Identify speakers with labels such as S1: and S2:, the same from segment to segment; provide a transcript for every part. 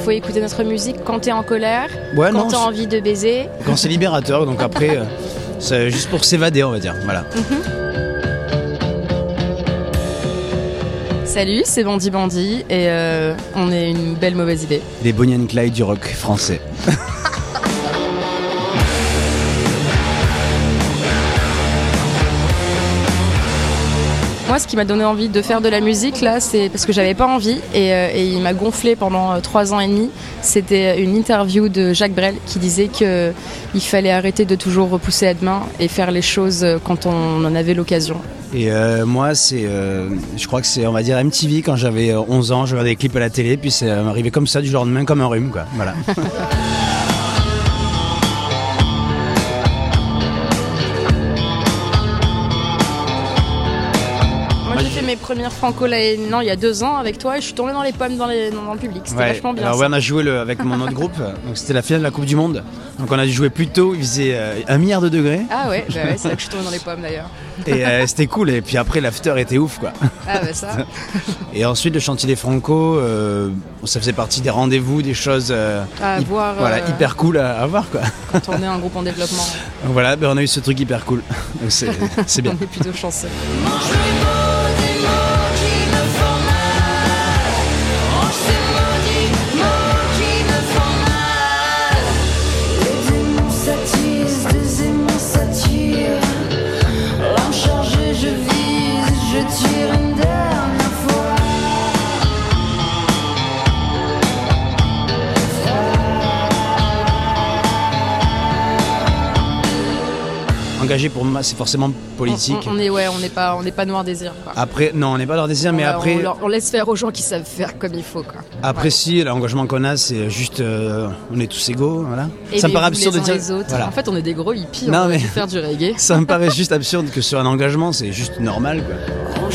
S1: faut écouter notre musique quand t'es en colère,
S2: Ouais,
S1: quand t'as envie de baiser.
S2: quand c'est libérateur, donc après, euh, c'est juste pour s'évader, on va dire. Voilà.
S1: Salut, c'est Bandit Bandit et euh, on est une belle mauvaise idée.
S2: Les Bonnie and Clyde du rock français.
S1: Moi, ce qui m'a donné envie de faire de la musique, là, c'est parce que j'avais pas envie et, euh, et il m'a gonflé pendant euh, trois ans et demi. C'était une interview de Jacques Brel qui disait que il fallait arrêter de toujours repousser à demain et faire les choses euh, quand on en avait l'occasion.
S2: Et euh, moi, c'est, euh, je crois que c'est, on va dire MTV quand j'avais euh, 11 ans, je regardais des clips à la télé, puis c'est euh, arrivé comme ça du jour au lendemain, comme un rhume, quoi. Voilà.
S1: mes premières franco là, non, il y a deux ans avec toi et je suis tombée dans les pommes dans, les- dans le public. C'était
S2: Ouais.
S1: vachement bien.
S2: Alors
S1: ça.
S2: ouais, on a joué le, avec mon autre groupe, donc c'était la finale de la Coupe du Monde. Donc on a dû jouer plus tôt, il faisait euh, un milliard de degrés,
S1: Ah ouais, bah ouais, c'est là que je suis tombée dans les pommes d'ailleurs.
S2: et euh, c'était cool. Et puis après, l'after était ouf, quoi.
S1: Ah bah ça.
S2: Et ensuite, le chantier des Franco, euh, ça faisait partie des rendez-vous, des choses euh,
S1: À voir,
S2: voilà,
S1: euh,
S2: hyper cool à, à voir, quoi.
S1: Quand on est un groupe en développement,
S2: Donc voilà, ben, on a eu ce truc hyper cool. Donc c'est c'est bien.
S1: on est plutôt chanceux.
S2: Engagé pour moi, c'est forcément politique.
S1: On, on est ouais, on n'est pas, on n'est pas noir désir. Quoi.
S2: Après, non, on n'est pas leur désir, mais après,
S1: on, leur- on laisse faire aux gens qui savent faire comme il faut. Quoi.
S2: après
S1: Ouais.
S2: si, l'engagement qu'on a, c'est juste, euh, on est tous égaux, voilà. ça me paraît absurde de dire.
S1: les autres.
S2: voilà.
S1: En fait, on est des gros hippies.
S2: Non,
S1: on
S2: mais-
S1: faire du reggae.
S2: Ça me paraît juste absurde que sur un engagement, c'est juste normal, quoi.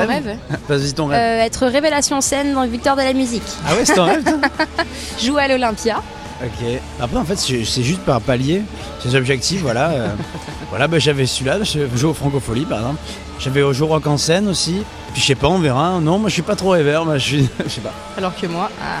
S2: Rêves
S1: rêve
S2: Vas-y, ton rêve.
S1: Euh, Être révélation scène dans Victoire de la musique.
S2: Ah ouais, c'est ton rêve, toi
S1: Jouer à l'Olympia.
S2: Ok. Après, en fait, c'est juste par palier. C'est des objectifs, voilà. euh, voilà, bah, j'avais celui-là, je joue au Francophonie, par exemple. J'avais au jour rock en scène aussi. Puis je sais pas, on verra. Non, moi je suis pas trop rêveur, moi je suis. Je sais pas.
S1: Alors que moi, ah.